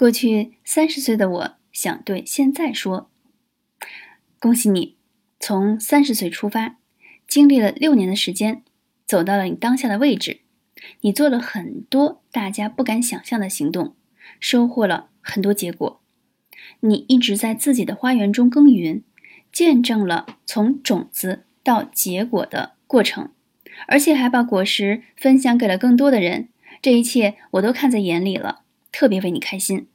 过去三十岁的我想对现在说：恭喜你，从三十岁出发，经历了六年的时间，走到了你当下的位置。你做了很多大家不敢想象的行动，收获了很多结果。你一直在自己的花园中耕耘，见证了从种子到结果的过程，而且还把果实分享给了更多的人。这一切我都看在眼里了，特别为你开心。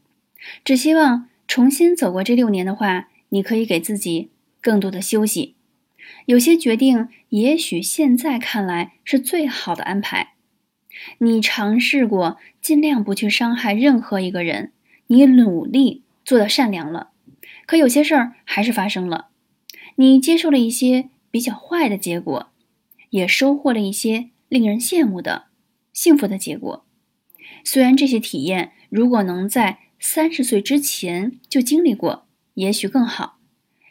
只希望重新走过这六年的话，你可以给自己更多的休息。有些决定，也许现在看来是最好的安排。你尝试过尽量不去伤害任何一个人，你努力做到善良了，可有些事儿还是发生了。你接受了一些比较坏的结果，也收获了一些令人羡慕的幸福的结果。虽然这些体验如果能在三十岁之前就经历过，也许更好。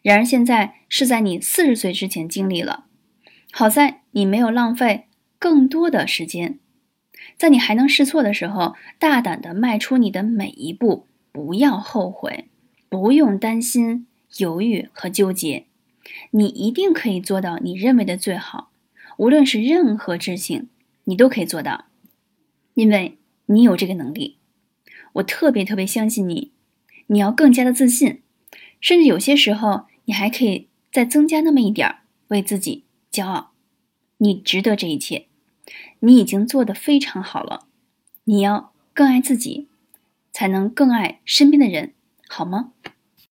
然而现在是在你四十岁之前经历了，好在你没有浪费更多的时间，在你还能试错的时候，大胆的迈出你的每一步，不要后悔，不用担心、犹豫和纠结，你一定可以做到你认为的最好。无论是任何事情，你都可以做到，因为你有这个能力。我特别特别相信你，你要更加的自信，甚至有些时候你还可以再增加那么一点儿，为自己骄傲。你值得这一切，你已经做得非常好了。你要更爱自己，才能更爱身边的人，好吗？